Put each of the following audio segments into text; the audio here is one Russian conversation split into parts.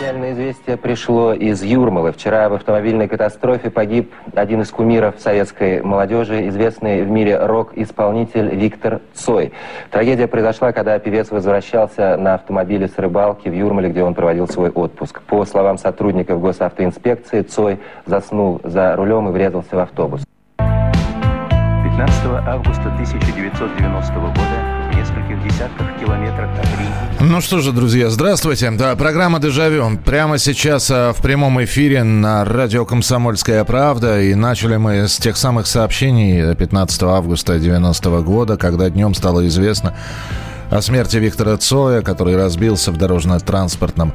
Печальное известие пришло из Юрмалы. Вчера в автомобильной катастрофе погиб один из кумиров советской молодежи, известный в мире рок-исполнитель Виктор Цой. Трагедия произошла, когда певец возвращался на автомобиле с рыбалки в Юрмале, где он проводил свой отпуск. По словам сотрудников госавтоинспекции, Цой заснул за рулем и врезался в автобус. 15 августа 1990 года в нескольких десятках километрах от Риги Ну что же, друзья, здравствуйте. Да, программа «Дежавю». Прямо сейчас а, в прямом эфире на радио «Комсомольская правда». И начали мы с тех самых сообщений 15 августа 90 года, когда днем стало известно о смерти Виктора Цоя, который разбился в дорожно-транспортном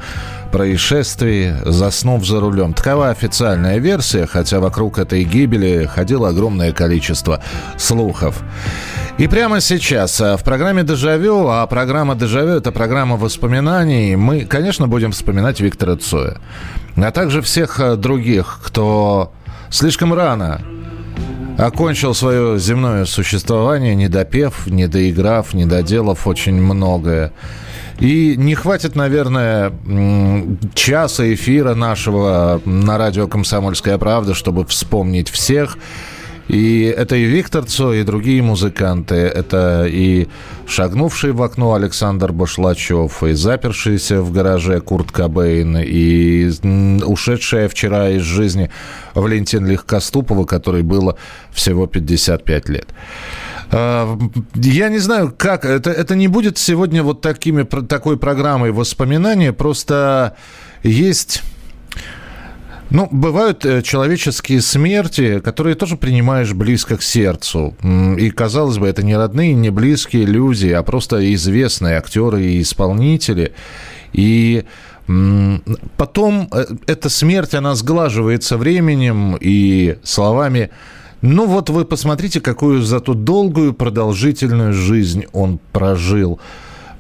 происшествии, заснув за рулем. Такова официальная версия, хотя вокруг этой гибели ходило огромное количество слухов. И прямо сейчас а, в программе «Дежавю», а программа «Дежавю» — это программа воспоминаний, мы, конечно, будем вспоминать Виктора Цоя, а также всех а, других, кто слишком рано окончил свое земное существование, не допев, не доиграв, не доделав очень многое. И не хватит, наверное, часа эфира нашего на радио «Комсомольская правда», чтобы вспомнить всех. И это и Виктор Цой, и другие музыканты. Это и шагнувший в окно Александр Башлачев, и запершийся в гараже Курт Кобейн, и ушедшая вчера из жизни Валентин Легкоступова, которой было всего 55 лет. А, Я не знаю, как. Это, это не будет сегодня вот такими, такой программой воспоминания. Просто есть ну, бывают э, человеческие смерти, которые тоже принимаешь близко к сердцу. И, казалось бы, это не родные, не близкие люди, а просто известные актеры и исполнители. И потом э, эта смерть, она сглаживается временем и словами ну вот вы посмотрите, какую зато долгую продолжительную жизнь он прожил.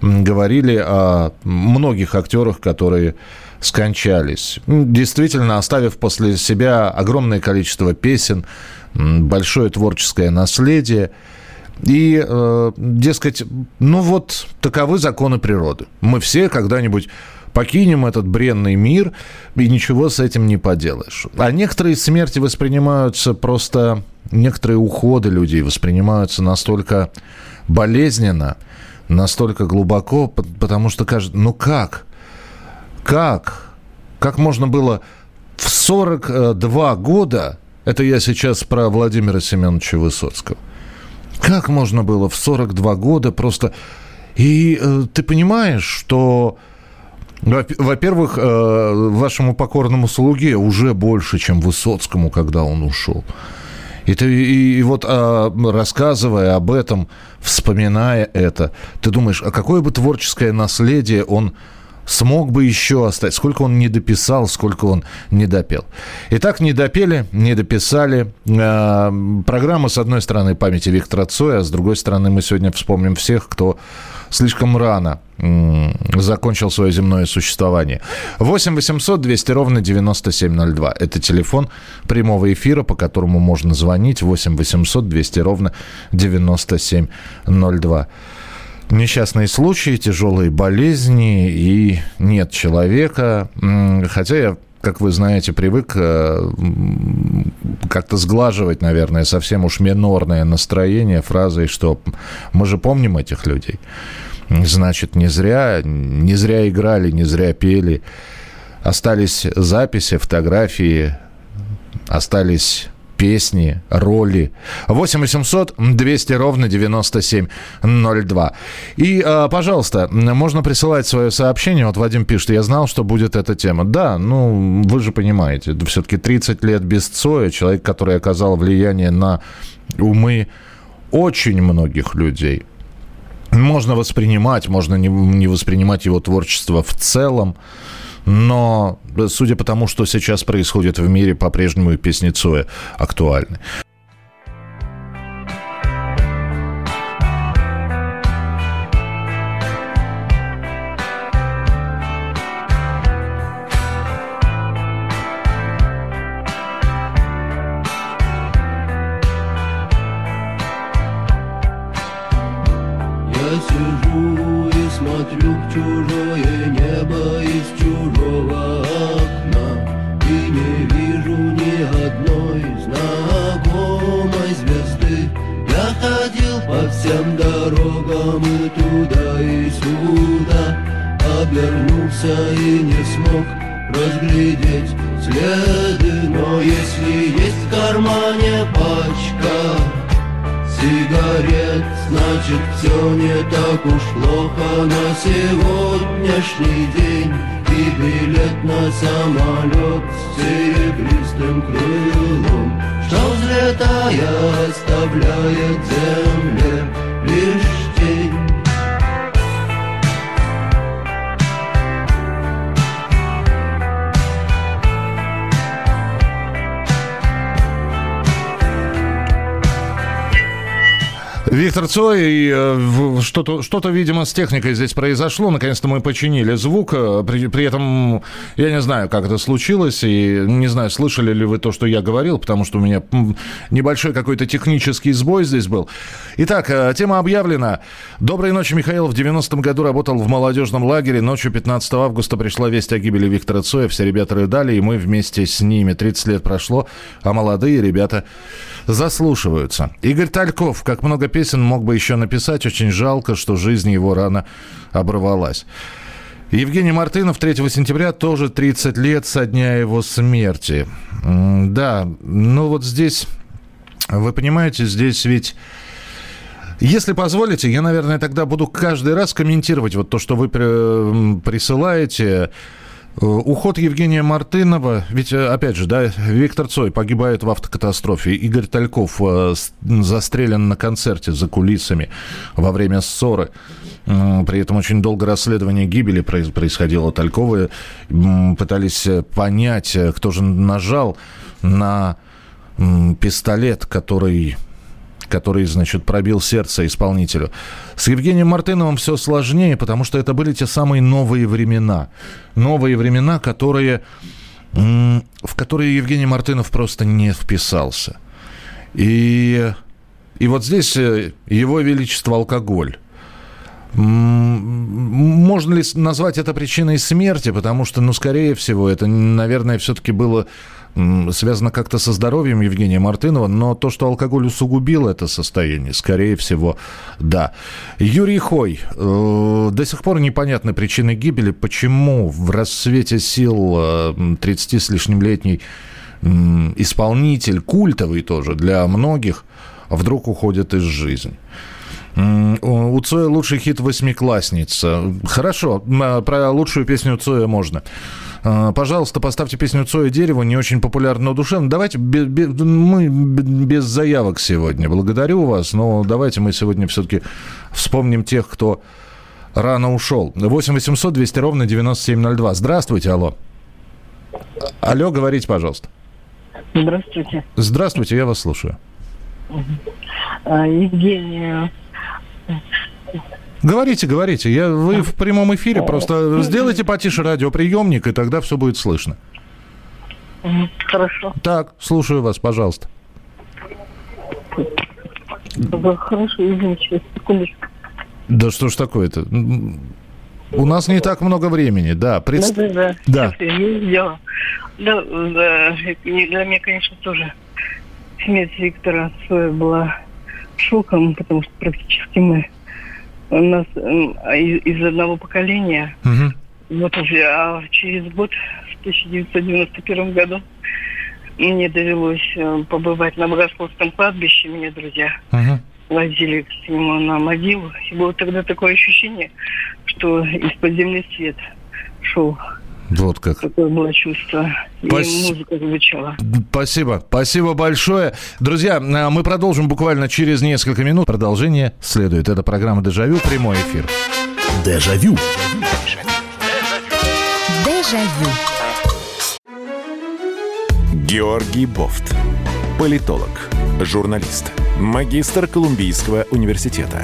Говорили о многих актерах, которые скончались. Действительно, оставив после себя огромное количество песен, большое творческое наследие. И, э, дескать, ну вот таковы законы природы. Мы все когда-нибудь покинем этот бренный мир, и ничего с этим не поделаешь. А некоторые смерти воспринимаются просто... Некоторые уходы людей воспринимаются настолько болезненно, настолько глубоко, по- потому что кажется, ну как? Как? Как можно было в 42 года, это я сейчас про Владимира Семеновича Высоцкого, как можно было в 42 года просто... И э, ты понимаешь, что, во- во-первых, э, вашему покорному слуге уже больше, чем Высоцкому, когда он ушел. И, ты, и, и вот а, рассказывая об этом, вспоминая это, ты думаешь, а какое бы творческое наследие он смог бы еще оставить? Сколько он не дописал, сколько он не допел. Итак, не допели, не дописали. А, программа, с одной стороны, памяти Виктора Цоя, а с другой стороны, мы сегодня вспомним всех, кто слишком рано закончил свое земное существование. 8 800 200 ровно 9702. Это телефон прямого эфира, по которому можно звонить. 8 800 200 ровно 9702. Несчастные случаи, тяжелые болезни и нет человека. Хотя я как вы знаете, привык э, как-то сглаживать, наверное, совсем уж минорное настроение фразой, что мы же помним этих людей. Значит, не зря, не зря играли, не зря пели. Остались записи, фотографии, остались песни, роли. 8 800 200 ровно 9702. И, э, пожалуйста, можно присылать свое сообщение. Вот Вадим пишет, я знал, что будет эта тема. Да, ну, вы же понимаете, все-таки 30 лет без Цоя, человек, который оказал влияние на умы очень многих людей. Можно воспринимать, можно не воспринимать его творчество в целом, но судя по тому, что сейчас происходит в мире, по-прежнему и песни Цоя актуальны. Сегодняшний день И билет на самолет с серебристым крылом. Что взлетая оставляет земле лишь Виктор Цой, и, э, что-то, что-то, видимо, с техникой здесь произошло. Наконец-то мы починили звук. Э, при, при этом я не знаю, как это случилось, и не знаю, слышали ли вы то, что я говорил, потому что у меня небольшой какой-то технический сбой здесь был. Итак, э, тема объявлена. Доброй ночи, Михаил. В 90-м году работал в молодежном лагере. Ночью 15 августа пришла весть о гибели Виктора Цоя. Все ребята рыдали, и мы вместе с ними. 30 лет прошло, а молодые ребята заслушиваются. Игорь Тальков, как много песен мог бы еще написать. Очень жалко, что жизнь его рано оборвалась. Евгений Мартынов 3 сентября тоже 30 лет со дня его смерти. Да, ну вот здесь, вы понимаете, здесь ведь... Если позволите, я, наверное, тогда буду каждый раз комментировать вот то, что вы присылаете. Э, уход Евгения Мартынова, ведь, э, опять же, да, Виктор Цой погибает в автокатастрофе, Игорь Тальков э, застрелен на концерте за кулисами во время ссоры. При этом очень долго расследование гибели происходило. Тальковы пытались понять, кто же нажал на пистолет, который который, значит, пробил сердце исполнителю. С Евгением Мартыновым все сложнее, потому что это были те самые новые времена. Новые времена, которые, в которые Евгений Мартынов просто не вписался. И, и вот здесь э, его величество алкоголь. Можно ли назвать это причиной смерти? Потому что, ну, скорее всего, это, наверное, все-таки было связано как-то со здоровьем Евгения Мартынова, но то, что алкоголь усугубил это состояние, скорее всего, да. Юрий Хой. Э, до сих пор непонятны причины гибели. Почему в рассвете сил 30 э, с лишним летний исполнитель, культовый тоже для многих, вдруг уходит из жизни. У Цоя лучший хит «Восьмиклассница». Хорошо, а, про лучшую песню Цоя можно. А, пожалуйста, поставьте песню Цоя «Дерево», не очень популярно, но душевно. Давайте, без, без, мы без заявок сегодня. Благодарю вас, но давайте мы сегодня все-таки вспомним тех, кто рано ушел. 8 800 200 ровно 9702. Здравствуйте, алло. Алло, говорите, пожалуйста. Здравствуйте. Здравствуйте, я вас слушаю. А, Евгения Говорите, говорите. Я, вы в прямом эфире. Просто сделайте потише радиоприемник, и тогда все будет слышно. Хорошо. Так, слушаю вас, пожалуйста. Хорошо, извините, секундочку. Да что ж такое-то? У нас не так много времени, да. Предст... Да, да, да. да. Да, да, для меня, конечно, тоже смерть Виктора Цоя была шоком, потому что практически мы у нас из, из одного поколения. Угу. Вот уже, а через год, в 1991 году, мне довелось э, побывать на Богословском кладбище, меня друзья угу. возили к нему на могилу. И было тогда такое ощущение, что из-под земли свет шел. Вот как. Такое было чувство. Пас... И музыка звучала. Спасибо. Спасибо большое. Друзья, а, мы продолжим буквально через несколько минут. Продолжение следует. Это программа «Дежавю». Прямой эфир. Дежавю. Дежавю. Георгий Бофт. Политолог. Журналист. Магистр Колумбийского университета.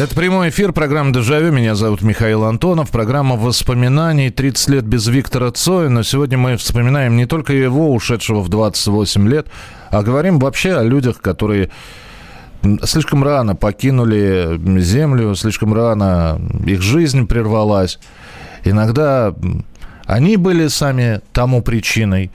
Это прямой эфир программы «Дежавю». Меня зовут Михаил Антонов. Программа воспоминаний «30 лет без Виктора Цоя». Но сегодня мы вспоминаем не только его, ушедшего в 28 лет, а говорим вообще о людях, которые слишком рано покинули землю, слишком рано их жизнь прервалась. Иногда они были сами тому причиной.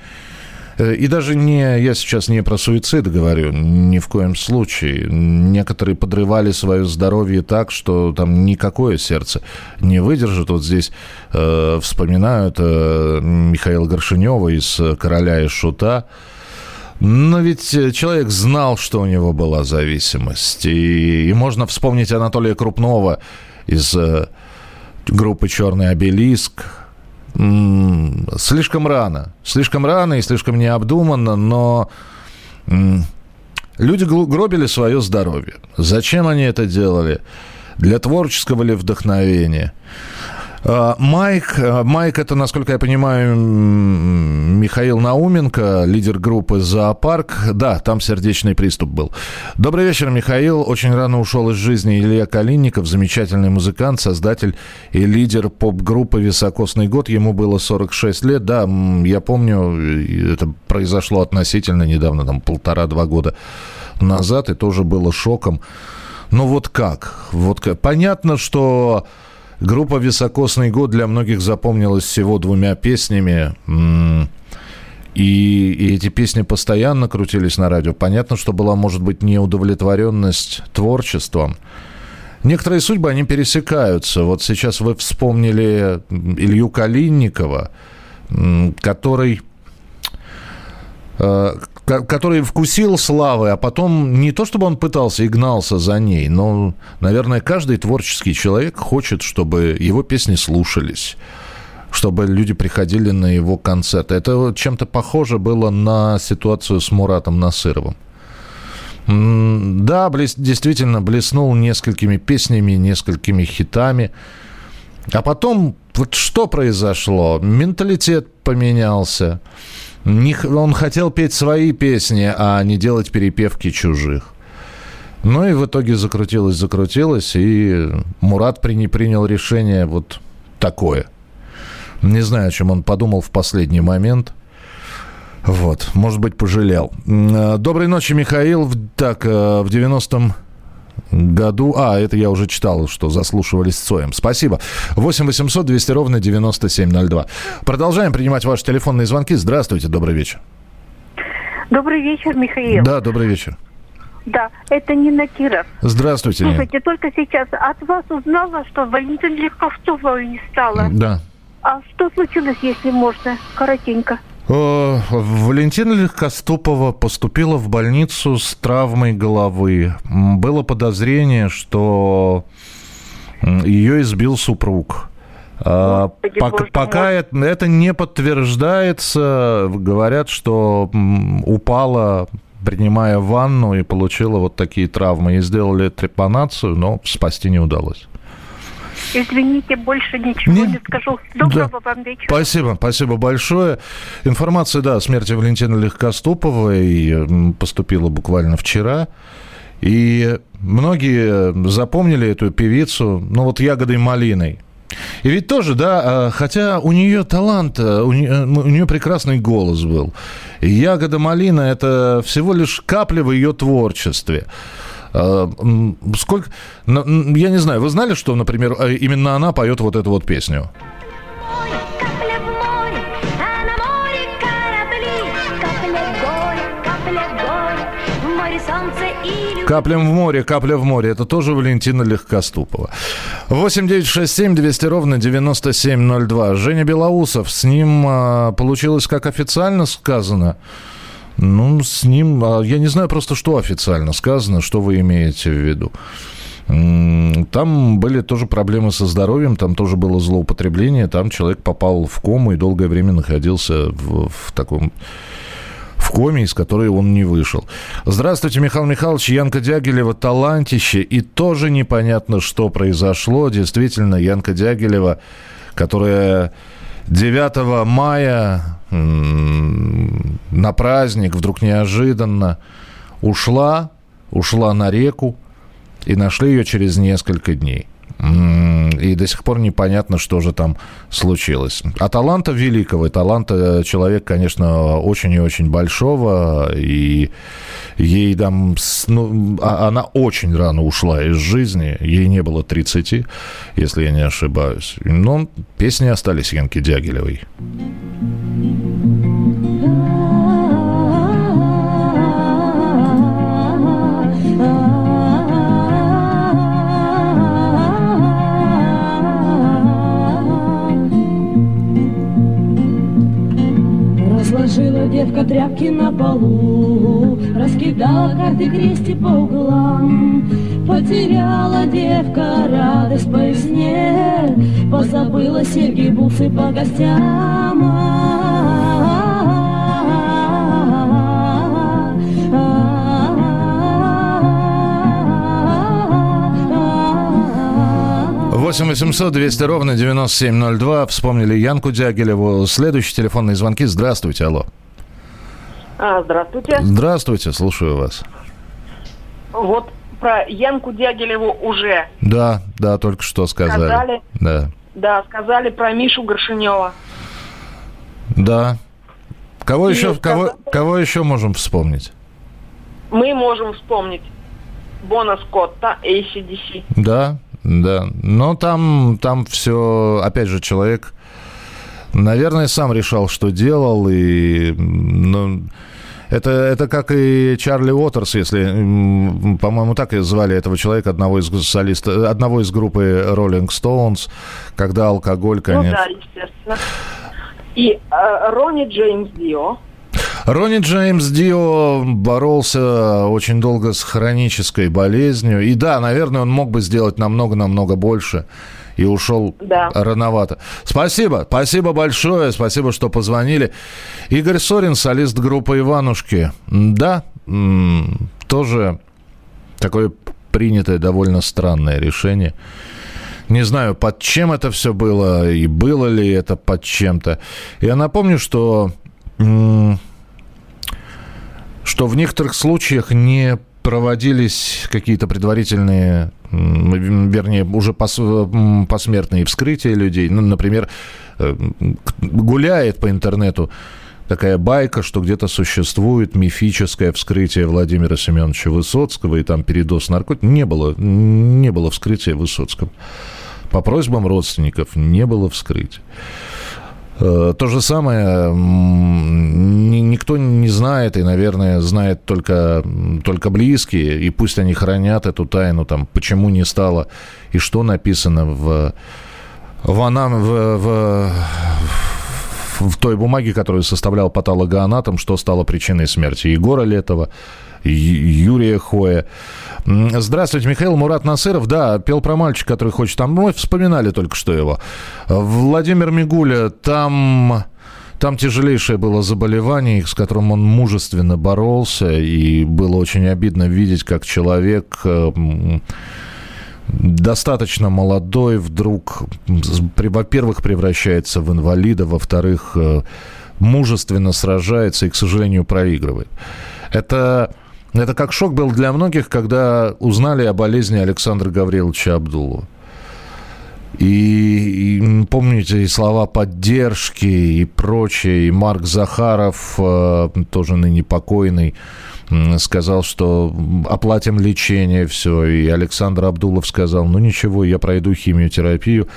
Э, и даже не, я сейчас не про суицид говорю, ни в коем случае. Некоторые подрывали свое здоровье так, что там никакое сердце не выдержит. Вот здесь э, вспоминают э, Михаила Горшинева из «Короля и Шута». Но ведь человек знал, что у него была зависимость. И, и можно вспомнить Анатолия Крупнова из э, группы «Черный обелиск», слишком рано. Слишком рано и слишком необдуманно, но люди гробили свое здоровье. Зачем они это делали? Для творческого ли вдохновения? А, Майк, а, Майк это, насколько я понимаю, Михаил Науменко, лидер группы «Зоопарк». Да, там сердечный приступ был. Добрый вечер, Михаил. Очень рано ушел из жизни Илья Калинников, замечательный музыкант, создатель и лидер поп-группы «Високосный год». Ему было 46 лет. Да, я помню, это произошло относительно недавно, там полтора-два года назад, и тоже было шоком. Ну вот как? Вот как? Понятно, что Группа «Високосный год» для многих запомнилась всего двумя песнями. И, и эти песни постоянно крутились на радио. Понятно, что была, может быть, неудовлетворенность творчеством. Некоторые судьбы, они пересекаются. Вот сейчас вы вспомнили Илью Калинникова, который э, который вкусил славы, а потом не то, чтобы он пытался и гнался за ней, но, наверное, каждый творческий человек хочет, чтобы его песни слушались чтобы люди приходили на его концерты. Это чем-то похоже было на ситуацию с Муратом Насыровым. Да, блес, действительно блеснул несколькими песнями, несколькими хитами. А потом вот что произошло? Менталитет поменялся. Он хотел петь свои песни, а не делать перепевки чужих. Ну и в итоге закрутилось, закрутилось, и Мурат при, принял решение вот такое. Не знаю, о чем он подумал в последний момент. Вот, может быть, пожалел. Доброй ночи, Михаил. Так, э, в 90-м году... А, это я уже читал, что заслушивались Цоем. Спасибо. 8 800 200 ровно 9702. Продолжаем принимать ваши телефонные звонки. Здравствуйте, добрый вечер. Добрый вечер, Михаил. Да, добрый вечер. Да, это Нина Киров. Здравствуйте. Слушайте, только сейчас от вас узнала, что Валентин Легковцова не стала. Да. А что случилось, если можно, коротенько? Э, Валентина Легкоступова поступила в больницу с травмой головы. Было подозрение, что ее избил супруг. А, пока пока это, это не подтверждается, говорят, что упала, принимая ванну, и получила вот такие травмы. И сделали трепанацию, но спасти не удалось. Извините, больше ничего не, не скажу. Доброго да. вам вечера. Спасибо, спасибо большое. Информация, да, о смерти Валентины Легкоступовой поступила буквально вчера. И многие запомнили эту певицу, ну вот ягодой малиной. И ведь тоже, да, а, хотя у нее талант, э, у нее, у нее прекрасный голос был. И ягода малина – это всего лишь капля в ее творчестве. А, сколько... Я не знаю, вы знали, что, например, э, именно она поет вот эту вот песню? Капля в море, капля в море. Это тоже Валентина Легкоступова. 8 9 6 7 200 ровно 9702. Женя Белоусов. С ним а, получилось, как официально сказано, ну, с ним, а, я не знаю просто, что официально сказано, что вы имеете в виду. Там были тоже проблемы со здоровьем, там тоже было злоупотребление, там человек попал в кому и долгое время находился в, в таком в коме, из которой он не вышел. Здравствуйте, Михаил Михайлович. Янка Дягилева талантище. И тоже непонятно, что произошло. Действительно, Янка Дягилева, которая 9 мая на праздник вдруг неожиданно ушла, ушла на реку, и нашли ее через несколько дней. И до сих пор непонятно, что же там случилось. А таланта великого, таланта человека, конечно, очень и очень большого. И ей там... Ну, а, она очень рано ушла из жизни. Ей не было 30, если я не ошибаюсь. Но песни остались Янки Дягилевой. Девка тряпки на полу, Раскидала карты крести по углам. Потеряла девка радость по весне, Позабыла серьги, бусы по гостям. 8 800 200 ровно 9702. Вспомнили Янку Дягилеву. Следующие телефонные звонки. Здравствуйте, алло. А, здравствуйте. Здравствуйте, слушаю вас. Вот про Янку Дягилеву уже. Да, да, только что сказали. Сказали? Да. Да, сказали про Мишу Горшинева. Да. Кого И еще, сказали- кого, кого еще можем вспомнить? Мы можем вспомнить Бона Скотта, ACDC. Да, да. Но там, там все, опять же, человек, наверное, сам решал, что делал. И, ну, это, это как и Чарли Уотерс, если, по-моему, так и звали этого человека, одного из солиста, одного из группы Rolling Stones, когда алкоголь, Ну конечно. да, естественно. И э, Ронни Джеймс Дио. Ронни Джеймс Дио боролся очень долго с хронической болезнью. И да, наверное, он мог бы сделать намного-намного больше. И ушел Да. рановато. Спасибо, спасибо большое, спасибо, что позвонили. Игорь Сорин, солист группы «Иванушки». Да, тоже такое принятое довольно странное решение. Не знаю, под чем это все было и было ли это под чем-то. Я напомню, что что в некоторых случаях не проводились какие-то предварительные, вернее, уже пос- посмертные вскрытия людей. Ну, например, э, гуляет по интернету такая байка, что где-то существует мифическое вскрытие Владимира Семеновича Высоцкого, и там передоз наркотиков. Не было, не было вскрытия Высоцкого. По просьбам родственников не было вскрытия. Э, То же самое никто не знает, и, наверное, знает только, только близкие, и пусть они хранят эту тайну, там, почему не стало, и что написано в, в, анам- в, в, в той бумаге, которую составлял патологоанатом, что стало причиной смерти Егора Летова, Юрия Хоя. Здравствуйте, Михаил Мурат Насыров. Да, пел про мальчика, который хочет там... Мы вспоминали только что его. Владимир Мигуля, там... Там тяжелейшее было заболевание, с которым он мужественно боролся, и было очень обидно видеть, как человек э, достаточно молодой вдруг, во-первых, превращается в инвалида, во-вторых, э, мужественно сражается и, к сожалению, проигрывает. Это, это как шок был для многих, когда узнали о болезни Александра Гавриловича Абдулова. И, и помните и слова поддержки и прочее. И Марк Захаров, э, тоже ныне покойный, сказал, что оплатим лечение, все. И Александр Абдулов сказал, ну ничего, я пройду химиотерапию.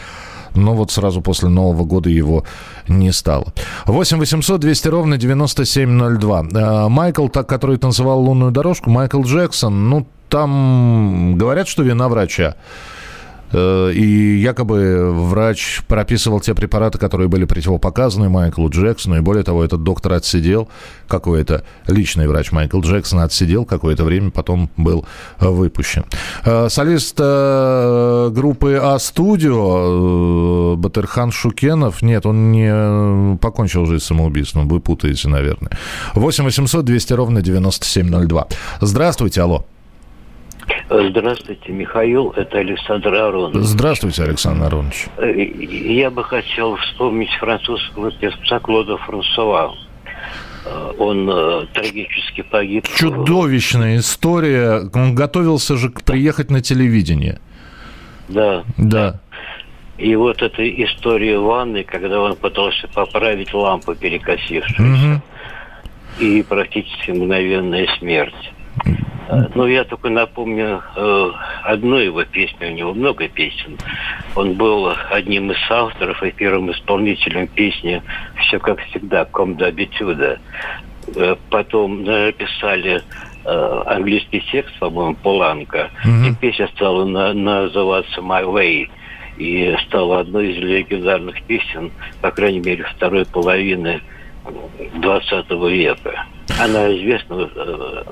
Но вот сразу после Нового года его не стало. 8 800 200 ровно 9702. Э, Майкл, так, который танцевал лунную дорожку, Майкл Джексон, ну, там говорят, что вина врача. Э, и якобы врач прописывал те препараты, которые были противопоказаны Майклу Джексону. И более того, этот доктор отсидел какой-то, личный врач Майкл Джексон отсидел какое-то время, потом был выпущен. Э, солист э, группы А-студио Батырхан Шукенов, нет, он не покончил жизнь самоубийством, вы путаете, наверное. 8 800 200 ровно 9702. Здравствуйте, алло. Здравствуйте, Михаил, это Александр Аронович. Здравствуйте, Александр Аронович. Э, я бы хотел вспомнить французского певца Клода Франсуа. Э, он э, трагически погиб. Чудовищная история. Он готовился же приехать на телевидение. Да. Да. И вот эта история ванны, когда он пытался поправить лампу перекосившуюся. Угу. И практически мгновенная смерть. Ну, я только напомню э, одну его песню, у него много песен. Он был одним из авторов и первым исполнителем песни «Все как всегда», «Ком до абитюда». Э, потом написали э, английский текст, по-моему, Поланка, mm-hmm. и песня стала на, называться «My Way» и стала одной из легендарных песен, по крайней мере, второй половины 20 века. Она известна, э,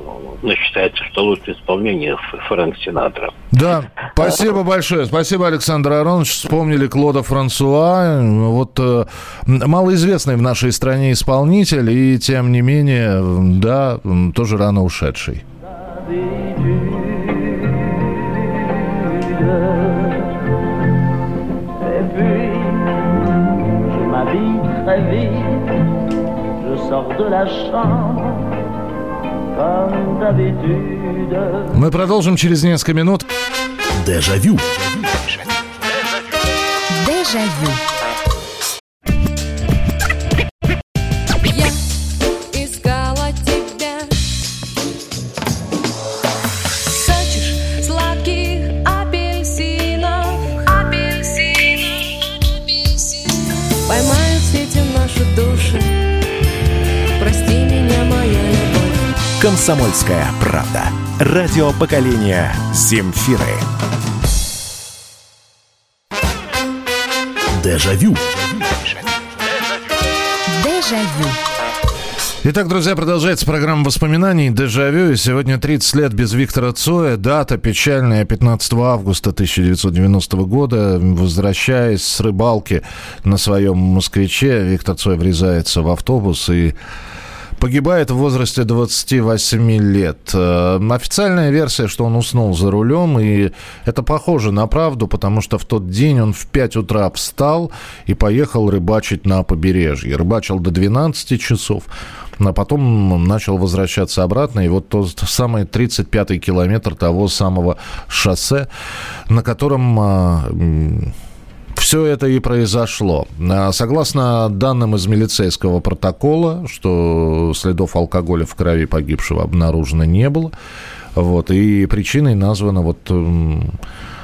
но считается, что лучшее исполнение Фрэнк Синатра. Да, спасибо большое. Спасибо, Александр Аронович. Вспомнили Клода Франсуа. Вот э, малоизвестный в нашей стране исполнитель, и тем не менее, да, тоже рано ушедший. De la chambre, comme d'habitude. Мы продолжим через несколько минут. Дежавю. Дежавю. «Комсомольская правда». Радио поколения Земфиры. Дежавю. Дежавю. Итак, друзья, продолжается программа воспоминаний «Дежавю». И сегодня 30 лет без Виктора Цоя. Дата печальная, 15 августа 1990 года. Возвращаясь с рыбалки на своем «Москвиче», Виктор Цой врезается в автобус и Погибает в возрасте 28 лет. Э, официальная версия, что он уснул за рулем, и это похоже на правду, потому что в тот день он в 5 утра встал и поехал рыбачить на побережье. Рыбачил до 12 часов, а потом начал возвращаться обратно. И вот тот самый 35-й километр того самого шоссе, на котором а, все это и произошло. А, согласно данным из милицейского протокола, что следов алкоголя в крови погибшего обнаружено не было. Вот, и причиной названо вот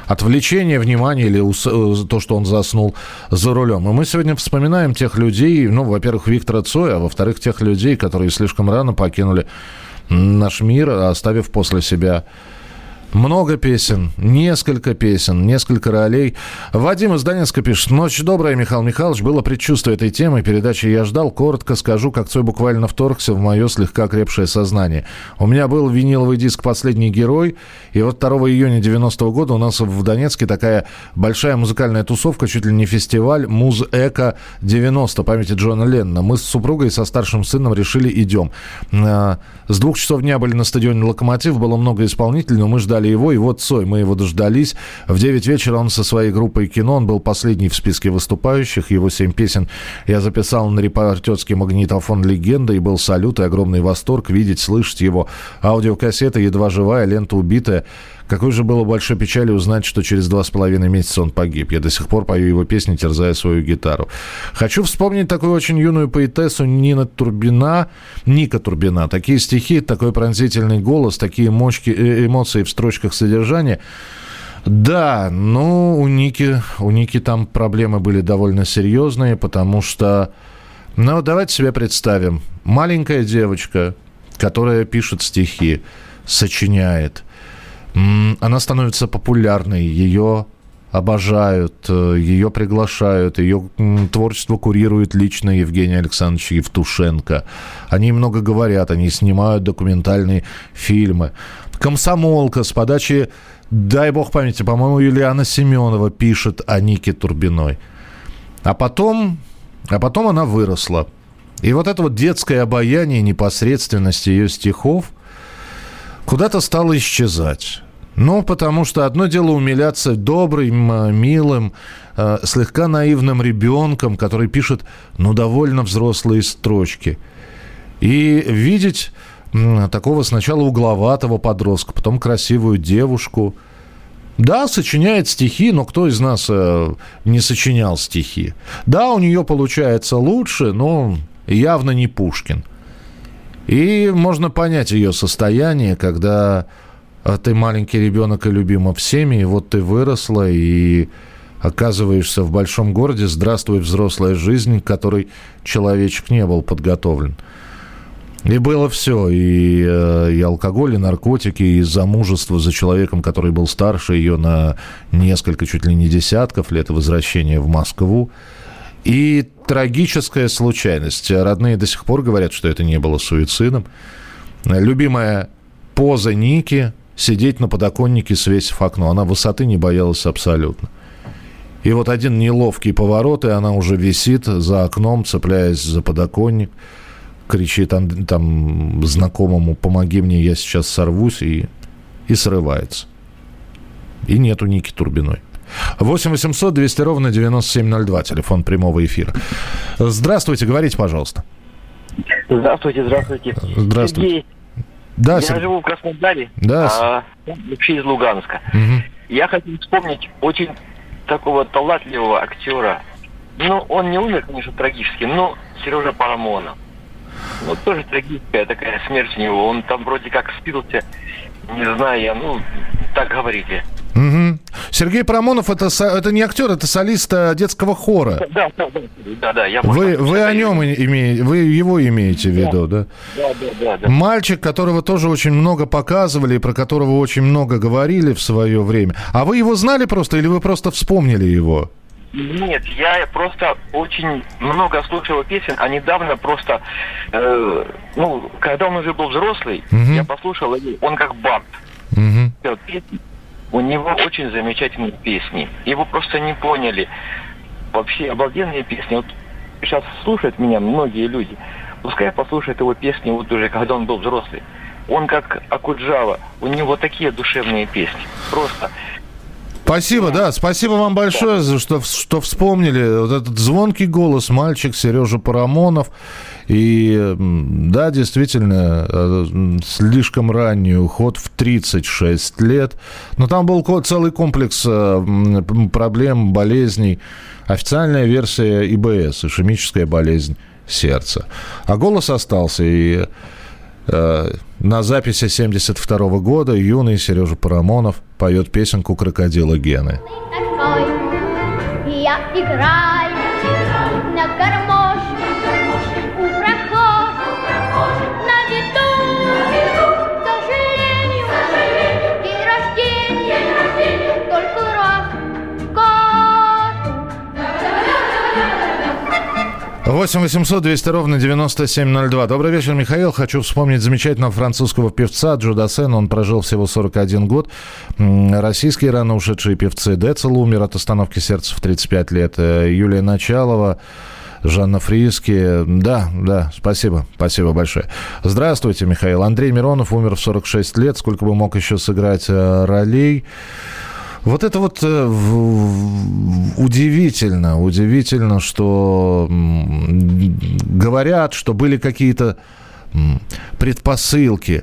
отвлечение внимания или э, то, что он заснул за рулем. И мы сегодня вспоминаем тех людей, ну, во-первых, Виктора Цоя, а во-вторых, тех людей, которые слишком рано покинули наш мир, оставив после себя много песен, несколько песен, несколько ролей. Вадим из Донецка пишет. Ночь добрая, Михаил Михайлович. Было предчувствие этой темы. Передачи я ждал. Коротко скажу, как Цой буквально вторгся в мое слегка крепшее сознание. У меня был виниловый диск «Последний герой». И вот 2 июня 90 -го года у нас в Донецке такая большая музыкальная тусовка, чуть ли не фестиваль «Муз-Эко 90» памяти Джона Леннона. Мы с супругой и со старшим сыном решили идем. А, с двух часов дня были на стадионе «Локомотив». Было много исполнителей, но мы ждали ждали его, и вот Цой, мы его дождались. В 9 вечера он со своей группой кино, он был последний в списке выступающих, его семь песен я записал на репортерский магнитофон «Легенда», и был салют и огромный восторг видеть, слышать его. Аудиокассета едва живая, лента убитая. Какой же было большой печали узнать, что через два с половиной месяца он погиб. Я до сих пор пою его песни, терзая свою гитару. Хочу вспомнить такую очень юную поэтессу Нина Турбина, Ника Турбина. Такие стихи, такой пронзительный голос, такие мочки, э, эмоции в строчках содержания. Да, ну, у Ники, у Ники там проблемы были довольно серьезные, потому что, ну, давайте себе представим. Маленькая девочка, которая пишет стихи, сочиняет – она становится популярной, ее обожают, э, ее приглашают, ее творчество курирует лично Евгений Александрович Евтушенко. Они много говорят, они снимают документальные фильмы. «Комсомолка» с подачи, дай бог памяти, по-моему, Юлиана Семенова пишет о Нике Турбиной. А потом, а потом она выросла. И вот это вот детское обаяние, непосредственность ее стихов куда-то стало исчезать. Ну, потому что одно дело умиляться добрым, милым, э, слегка наивным ребенком, который пишет, ну, довольно взрослые строчки. И видеть такого сначала угловатого подростка, потом красивую девушку. Да, сочиняет стихи, но кто из нас э, не сочинял стихи? Да, у нее получается лучше, но явно не Пушкин. И можно понять ее состояние, когда а ты маленький ребенок и любима всеми, и вот ты выросла и оказываешься в большом городе, здравствуй, взрослая жизнь, к которой человечек не был подготовлен. И было все, и, э, и алкоголь, и наркотики, и замужество за человеком, который был старше ее на несколько, чуть ли не десятков лет, возвращение в Москву. И трагическая случайность. Родные до сих пор говорят, что это не было суицидом. Любимая поза Ники, сидеть на подоконнике, свесив окно. Она высоты не боялась абсолютно. И вот один неловкий поворот, и она уже висит за окном, цепляясь за подоконник, кричит там, там знакомому «помоги мне, я сейчас сорвусь», и, и срывается. И нету Ники Турбиной. 8 800 200 ровно 9702, телефон прямого эфира. Здравствуйте, говорите, пожалуйста. Здравствуйте, здравствуйте. Здравствуйте. Сергей, да, я Сер... живу в Краснодаре, да. а, вообще из Луганска. Угу. Я хочу вспомнить очень такого талантливого актера. Ну, он не умер, конечно, трагически, но Сережа Парамонов. Ну, тоже трагическая такая смерть у него. Он там вроде как спился, не знаю я, ну, так говорите. Угу. Сергей Парамонов это, это не актер, это солист э, детского хора. Да, да, да, да, я Вы, вы о нем имеете, вы его имеете в виду, да? Да, да, да, да. Мальчик, которого тоже очень много показывали и про которого очень много говорили в свое время. А вы его знали просто или вы просто вспомнили его? Нет, я просто очень много слушал песен, а недавно просто, э, ну, когда он уже был взрослый, Мгм. я послушал, он как Мгм. пел песни. У него очень замечательные песни. Его просто не поняли. Вообще обалденные песни. Вот сейчас слушают меня многие люди. Пускай послушают его песни вот уже, когда он был взрослый. Он как Акуджава. У него такие душевные песни. Просто. Спасибо, да, спасибо вам большое, за что, что вспомнили вот этот звонкий голос мальчик Сережа Парамонов. И да, действительно, э, слишком ранний уход в 36 лет. Но там был целый комплекс э, проблем, болезней. Официальная версия ИБС, ишемическая болезнь сердца. А голос остался, и на записи 72 года юный Сережа Парамонов поет песенку «Крокодила Гены». Я играю 8 800 200 ровно 9702. Добрый вечер, Михаил. Хочу вспомнить замечательного французского певца Джо Дассена. Он прожил всего 41 год. Российские рано ушедшие певцы Децл умер от остановки сердца в 35 лет. Э, Юлия Началова, Жанна Фриски. Да, да, спасибо, спасибо большое. Здравствуйте, Михаил. Андрей Миронов умер в 46 лет. Сколько бы мог еще сыграть э, ролей? Вот это вот э, удивительно, удивительно, что говорят, что были какие-то предпосылки,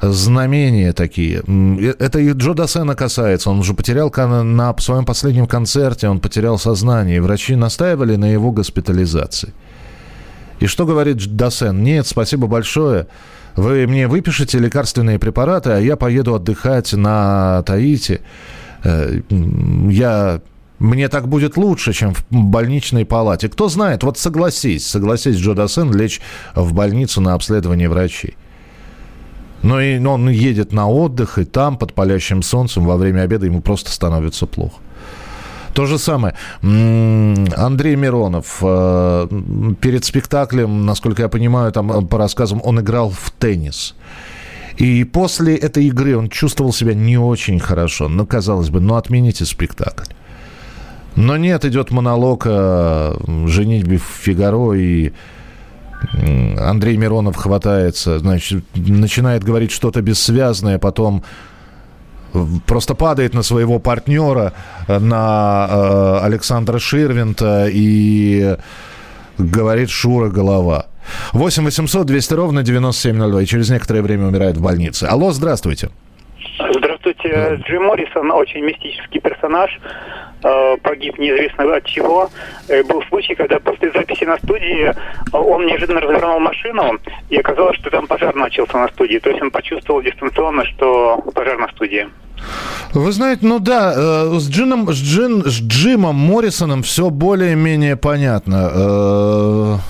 знамения такие. Э- Это и Джо Дассена касается. Он уже потерял на своем последнем концерте, он потерял сознание. И врачи настаивали на его госпитализации. И что говорит Дассен? Нет, спасибо большое. Вы мне выпишите лекарственные препараты, а я поеду отдыхать на Таити. Э, Я... Мне так будет лучше, чем в больничной палате. Кто знает, вот согласись, согласись, Джо Дассен лечь в больницу на обследование врачей. Но и но он едет на отдых, и там, под палящим солнцем, во время обеда ему просто становится плохо. То же самое. Андрей Миронов э, перед спектаклем, насколько я понимаю, там э, по рассказам, он играл в теннис. И после этой игры он чувствовал себя не очень хорошо. Ну, казалось бы, ну отмените спектакль. Но нет, идет монолог о женитьбе Фигаро, и Андрей Миронов хватается, значит, начинает говорить что-то бессвязное, потом просто падает на своего партнера, на э, Александра Ширвинта и говорит Шура голова. 8 800 200 ровно 9702. И через некоторое время умирает в больнице. Алло, здравствуйте. Здравствуйте. Джим Моррисон очень мистический персонаж. Э, погиб неизвестно от чего. Э, был случай, когда после записи на студии он неожиданно развернул машину, и оказалось, что там пожар начался на студии. То есть он почувствовал дистанционно, что пожар на студии. Вы знаете, ну да, э, с, Джином, с, Джин, с Джимом Моррисоном все более-менее понятно.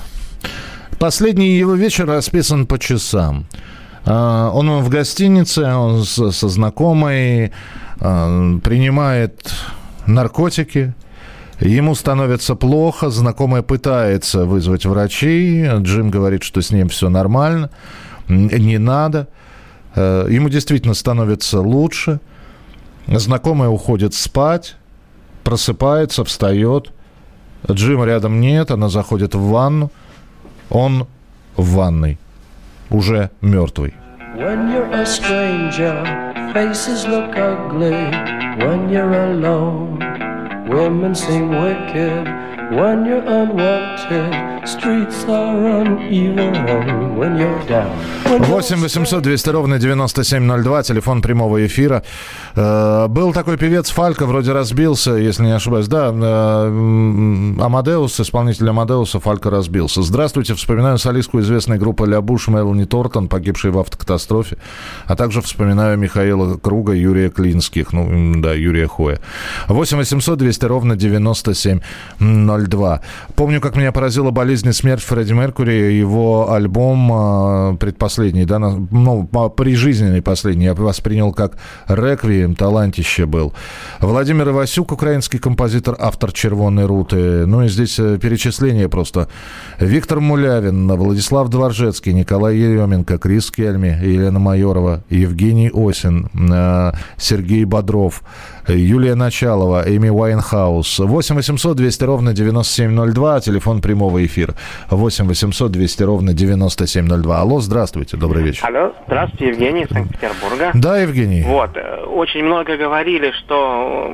Последний его вечер расписан по часам. Он в гостинице, он со знакомой, принимает наркотики, Ему становится плохо, знакомая пытается вызвать врачей, Джим говорит, что с ним все нормально, не надо. Э, ему действительно становится лучше. Знакомая уходит спать, просыпается, встает. Джима рядом нет, она заходит в ванну. Он в ванной, уже мертвый. When you're a stranger, faces look ugly when you're alone. Women seem wicked when you're unwanted. Streets are uneven when you're down. 8 800 200 ровно 9702, телефон прямого эфира. Э, был такой певец Фалька, вроде разбился, если не ошибаюсь. Да, э, Амадеус, исполнитель Амадеуса, Фалька разбился. Здравствуйте, вспоминаю солистку известной группы «Ля Буш» Мелани Тортон, погибшей в автокатастрофе. А также вспоминаю Михаила Круга, Юрия Клинских, ну, да, Юрия Хоя. 8 800 200 ровно 9702. Помню, как меня поразила болезнь и смерть Фредди Меркури, его альбом э, предпоследний, да, ну, прижизненный последний, я воспринял как «Реквием», талантище был. Владимир Ивасюк, украинский композитор, автор «Червоной руты». Ну и здесь э, перечисление просто. Виктор Мулявин, Владислав Дворжецкий, Николай Еременко, Крис Кельми, Елена Майорова, Евгений Осин, э, Сергей Бодров, Юлия Началова, Эми Уайнхаус. 8 800 200 ровно 9702, телефон прямого эфира. 8 800 200 ровно 9702. Алло, здравствуйте, добрый вечер. Алло, здравствуйте, Евгений из Санкт-Петербурга. Да, Евгений. Вот, э, очень много говорили, что,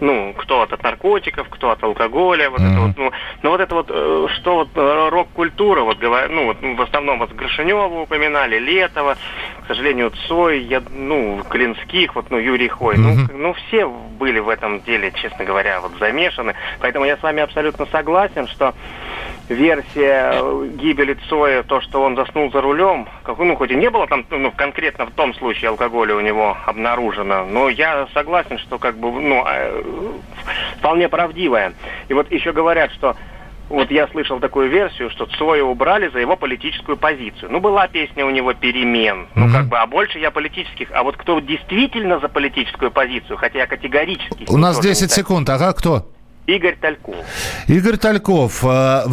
ну, кто от наркотиков, кто от алкоголя, вот mm-hmm. это вот, ну, ну, вот это вот, э, что вот э, рок-культура, вот, ну, вот, в основном вот Гришинева упоминали, Летова, к сожалению, Цой, я, ну, Клинских, вот, ну, Юрий Хой, mm-hmm. ну, ну, все были в этом деле, честно говоря, вот замешаны. Поэтому я с вами абсолютно согласен, что версия гибели Цоя, то, что он заснул за рулем, как, ну, хоть и не было там, ну, конкретно в том случае алкоголя у него обнаружено, но я согласен, что как бы, ну, а, вполне правдивая. И вот еще говорят, что вот я слышал такую версию, что Цоя убрали за его политическую позицию. Ну, была песня у него «Перемен». Ну, mm-hmm. как бы, а больше я политических. А вот кто действительно за политическую позицию, хотя я категорически... У нас 10 секунд. Ага, кто? Игорь Тальков. Игорь Тальков. А,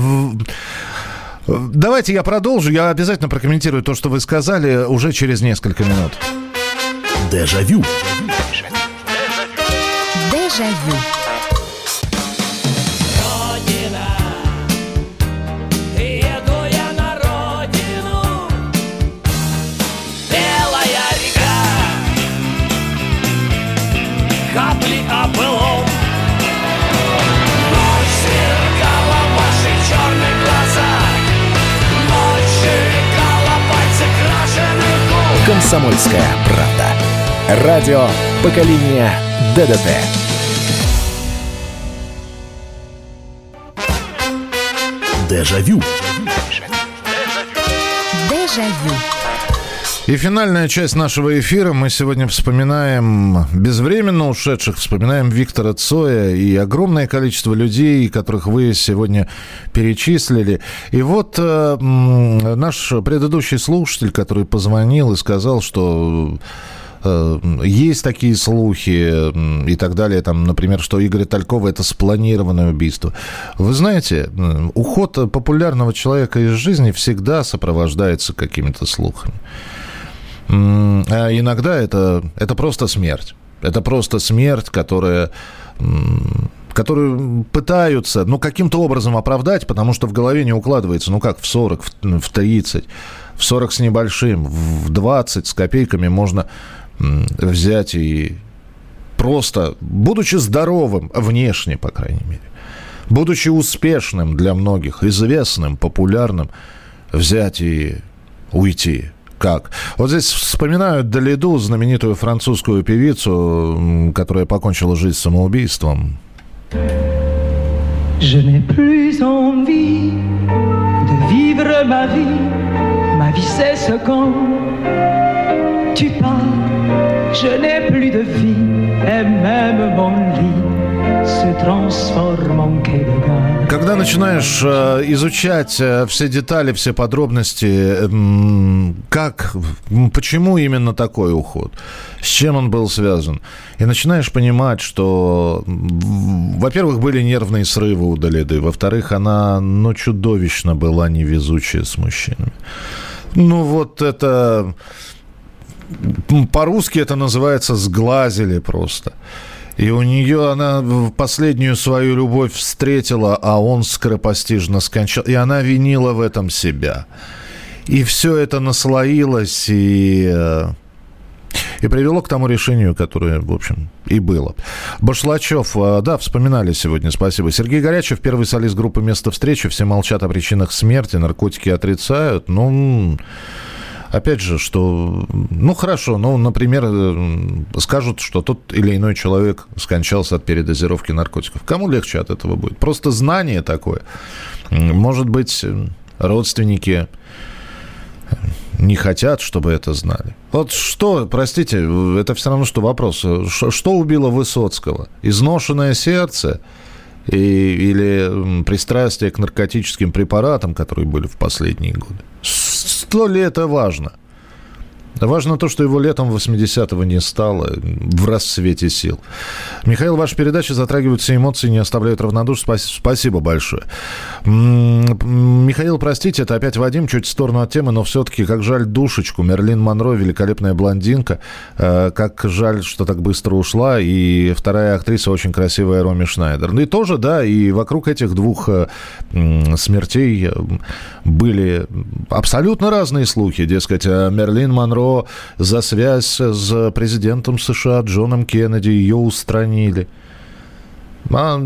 давайте я продолжу. Я обязательно прокомментирую то, что вы сказали уже через несколько минут. Дежавю. Дежавю. «Комсомольская правда». Радио поколения ДДТ». Дежавю. Дежавю. И финальная часть нашего эфира. Мы сегодня вспоминаем безвременно ушедших, вспоминаем Виктора Цоя и огромное количество людей, которых вы сегодня перечислили. И вот э, наш предыдущий слушатель, который позвонил и сказал, что Э, есть такие слухи и так далее, там, например, что Игоря Талькова это спланированное убийство. Вы знаете, уход популярного человека из жизни всегда сопровождается какими-то слухами. А иногда это, это просто смерть. Это просто смерть, которая которую пытаются, ну, каким-то образом оправдать, потому что в голове не укладывается, ну, как в 40, в 30, в 40 с небольшим, в 20 с копейками можно взять и просто, будучи здоровым, внешне, по крайней мере, будучи успешным для многих, известным, популярным, взять и уйти. Как? Вот здесь вспоминают Далиду, знаменитую французскую певицу, которая покончила жизнь самоубийством. Je n'ai plus envie de vivre ma vie, ma vie cesse quand tu pars. Je n'ai plus de vie et même mon lit Когда начинаешь э, изучать э, все детали, все подробности, э, как, почему именно такой уход, с чем он был связан, и начинаешь понимать, что, во-первых, были нервные срывы у Далиды, во-вторых, она, ну, чудовищно была невезучая с мужчинами. Ну, вот это по-русски это называется «сглазили» просто. И у нее она последнюю свою любовь встретила, а он скоропостижно скончал. И она винила в этом себя. И все это наслоилось и, э, и привело к тому решению, которое, в общем, и было. Башлачев, э, да, вспоминали сегодня, спасибо. Сергей Горячев, первый солист группы «Место встречи». Все молчат о причинах смерти, наркотики отрицают. Ну, опять же, что, ну хорошо, ну, например, э, скажут, что тот или иной человек скончался от передозировки наркотиков. Кому легче от этого будет? Просто знание такое. Может быть, родственники не хотят, чтобы это знали. Вот что, простите, это все равно, что вопрос. Что убило Высоцкого? Изношенное сердце? И, или пристрастие к наркотическим препаратам, которые были в последние годы? Что ли это важно? Важно то, что его летом 80-го не стало в рассвете сил. Михаил, ваша передача затрагивает все эмоции, не оставляет равнодушия. Спасибо большое. Михаил, простите, это опять Вадим, чуть в сторону от темы, но все-таки как жаль душечку. Мерлин Монро, великолепная блондинка. Э, как жаль, что так быстро ушла. И вторая актриса очень красивая Роми Шнайдер. Ну и тоже, да, и вокруг этих двух э, смертей были абсолютно разные слухи. Дескать, э, Мерлин Монро за связь с президентом США Джоном Кеннеди ее устранили. А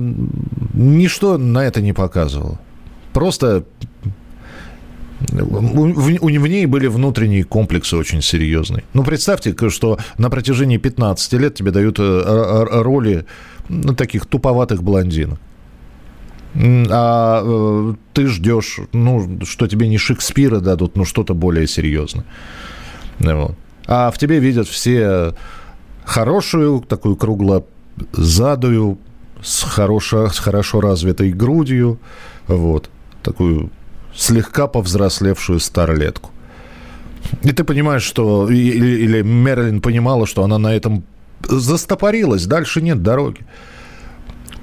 ничто на это не показывало. Просто в, в ней были внутренние комплексы очень серьезные. Ну, представьте, что на протяжении 15 лет тебе дают э, роли ну, таких туповатых блондинок. А э, ты ждешь, ну, что тебе не Шекспира дадут, но что-то более серьезное. Вот. А в тебе видят все хорошую, такую круглозадую, с, хорошо, с хорошо развитой грудью, вот, такую слегка повзрослевшую старлетку. И ты понимаешь, что... Или, или Мерлин понимала, что она на этом застопорилась, дальше нет дороги.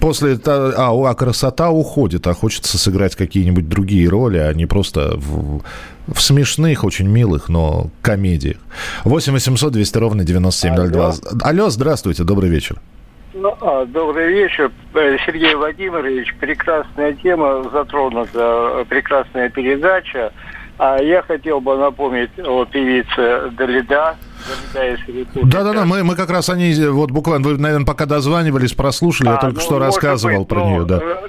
После... А, а красота уходит, а хочется сыграть какие-нибудь другие роли, а не просто в, в смешных, очень милых, но комедиях. 8 800 200 ровно 9702. Алло, Алло здравствуйте, добрый вечер. Ну, а, добрый вечер, э, Сергей Владимирович. Прекрасная тема затронута, прекрасная передача. А я хотел бы напомнить о певице Далида, да-да-да, мы, мы как раз они, вот буквально, вы, наверное, пока дозванивались, прослушали, а, я только ну, что рассказывал быть, про ну, нее, да. Э,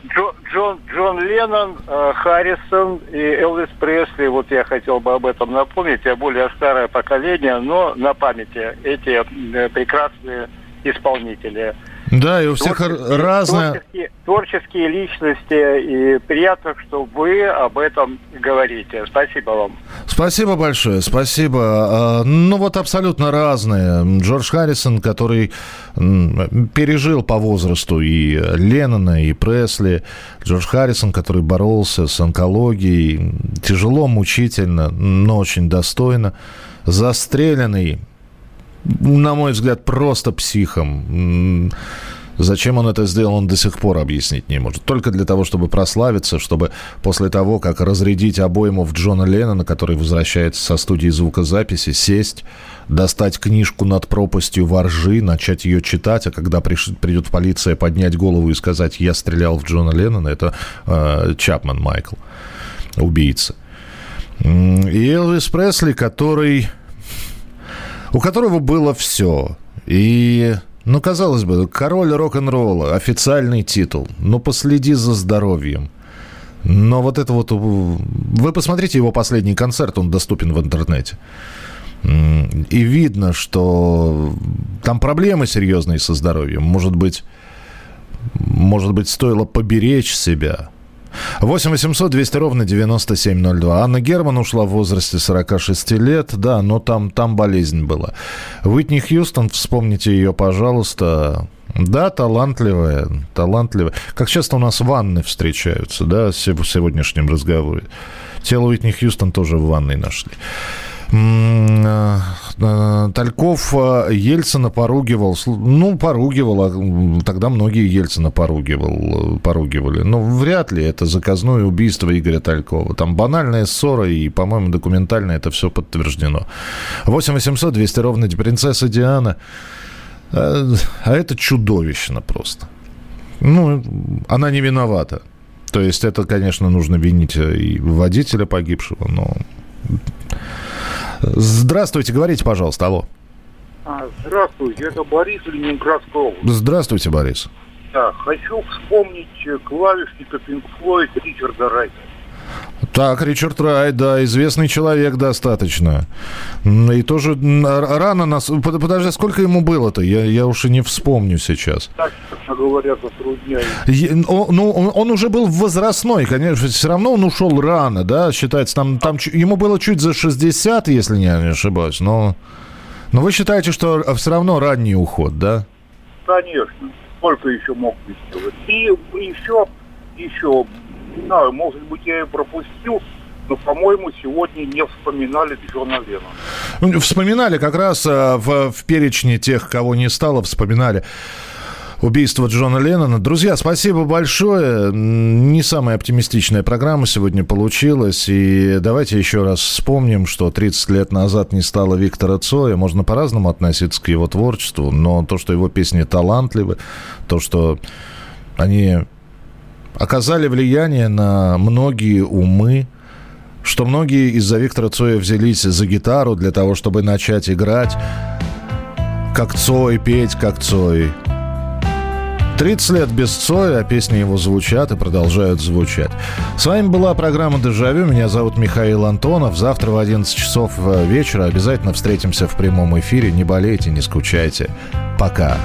Джон, Джон Леннон, э, Харрисон и Элвис Пресли, вот я хотел бы об этом напомнить, я более старое поколение, но на памяти эти э, прекрасные исполнители. Да, и у всех разное... Творческие, творческие личности, и приятно, что вы об этом говорите. Спасибо вам. Спасибо большое, спасибо. А, ну вот абсолютно разные. Джордж Харрисон, который пережил по возрасту и Леннона, и Пресли. Джордж Харрисон, который боролся с онкологией. Тяжело, мучительно, но очень достойно. Застреленный на мой взгляд, просто психом. Зачем он это сделал, он до сих пор объяснить не может. Только для того, чтобы прославиться, чтобы после того, как разрядить обойму в Джона Леннона, который возвращается со студии звукозаписи, сесть, достать книжку над пропастью воржи, начать ее читать, а когда приш... придет полиция, поднять голову и сказать «я стрелял в Джона Леннона», это э, Чапман Майкл, убийца. И Элвис Пресли, который... у которого было все. И ну, казалось бы, король рок-н-ролла, официальный титул. Ну, последи за здоровьем. Но вот это вот... Вы посмотрите его последний концерт, он доступен в интернете. И видно, что там проблемы серьезные со здоровьем. Может быть, может быть, стоило поберечь себя. 8 800 200 ровно 9702. Анна Герман ушла в возрасте 46 лет, да, но там, там болезнь была. Уитни Хьюстон, вспомните ее, пожалуйста. Да, талантливая, талантливая. Как часто у нас ванны встречаются, да, в сегодняшнем разговоре. Тело Уитни Хьюстон тоже в ванной нашли. Э, э, Тальков э, Ельцина поругивал. Ну, поругивал. А тогда многие Ельцина поругивал, поругивали. Но вряд ли это заказное убийство Игоря Талькова. Там банальная ссора, и, по-моему, документально это все подтверждено. 8 800 200 ровно принцесса Диана. А это чудовищно просто. Ну, она не виновата. То есть это, конечно, нужно винить и водителя погибшего, но Здравствуйте, говорите, пожалуйста, алло. А, здравствуйте, это Борис Ленинградская область. Здравствуйте, Борис. Да, хочу вспомнить э, клавишника Pink Floyd Ричарда Райта. Так, Ричард Райт, да, известный человек достаточно. И тоже рано нас... Подожди, сколько ему было-то? Я, я уж и не вспомню сейчас. Так, честно говоря, затрудняюсь. Ну, он, он уже был возрастной, конечно. Все равно он ушел рано, да, считается. Там, там ему было чуть за 60, если не ошибаюсь. Но, но вы считаете, что все равно ранний уход, да? Конечно. Сколько еще мог быть? И еще, еще знаю, может быть, я ее пропустил, но, по-моему, сегодня не вспоминали Джона Леннона. Ну, вспоминали как раз э, в, в перечне тех, кого не стало, вспоминали убийство Джона Леннона. Друзья, спасибо большое. Не самая оптимистичная программа сегодня получилась. И давайте еще раз вспомним, что 30 лет назад не стало Виктора Цоя. Можно по-разному относиться к его творчеству, но то, что его песни талантливы, то, что они оказали влияние на многие умы, что многие из-за Виктора Цоя взялись за гитару для того, чтобы начать играть как Цой, петь как Цой. 30 лет без Цоя, а песни его звучат и продолжают звучать. С вами была программа «Дежавю». Меня зовут Михаил Антонов. Завтра в 11 часов вечера обязательно встретимся в прямом эфире. Не болейте, не скучайте. Пока.